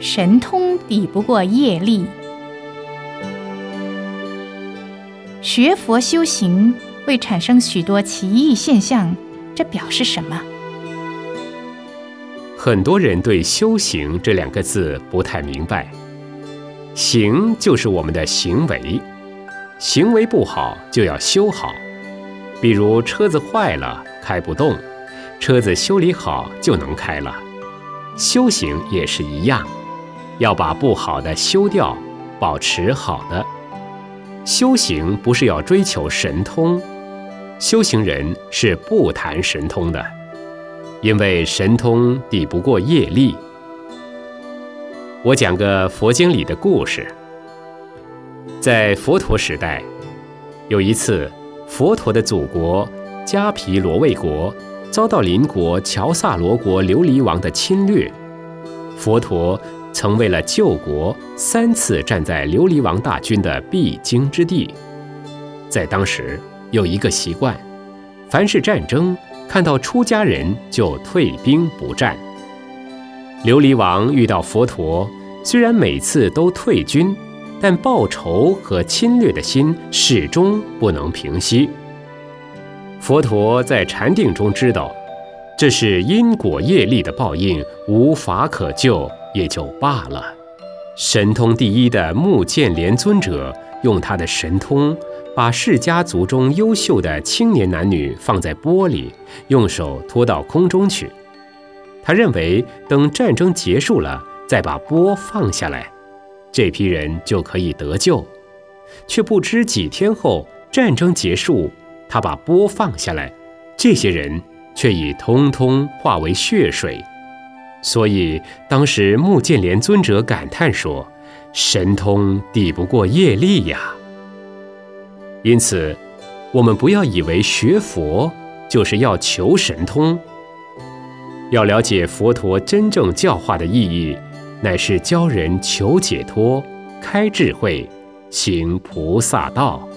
神通抵不过业力。学佛修行会产生许多奇异现象，这表示什么？很多人对“修行”这两个字不太明白。行就是我们的行为，行为不好就要修好。比如车子坏了开不动，车子修理好就能开了。修行也是一样，要把不好的修掉，保持好的。修行不是要追求神通，修行人是不谈神通的，因为神通抵不过业力。我讲个佛经里的故事，在佛陀时代，有一次，佛陀的祖国迦毗罗卫国。遭到邻国乔萨罗国琉璃王的侵略，佛陀曾为了救国三次站在琉璃王大军的必经之地。在当时有一个习惯，凡是战争，看到出家人就退兵不战。琉璃王遇到佛陀，虽然每次都退军，但报仇和侵略的心始终不能平息。佛陀在禅定中知道，这是因果业力的报应，无法可救，也就罢了。神通第一的目犍连尊者用他的神通，把释迦族中优秀的青年男女放在钵里，用手托到空中去。他认为等战争结束了，再把钵放下来，这批人就可以得救。却不知几天后，战争结束。他把钵放下来，这些人却已通通化为血水。所以当时目犍连尊者感叹说：“神通抵不过业力呀。”因此，我们不要以为学佛就是要求神通。要了解佛陀真正教化的意义，乃是教人求解脱、开智慧、行菩萨道。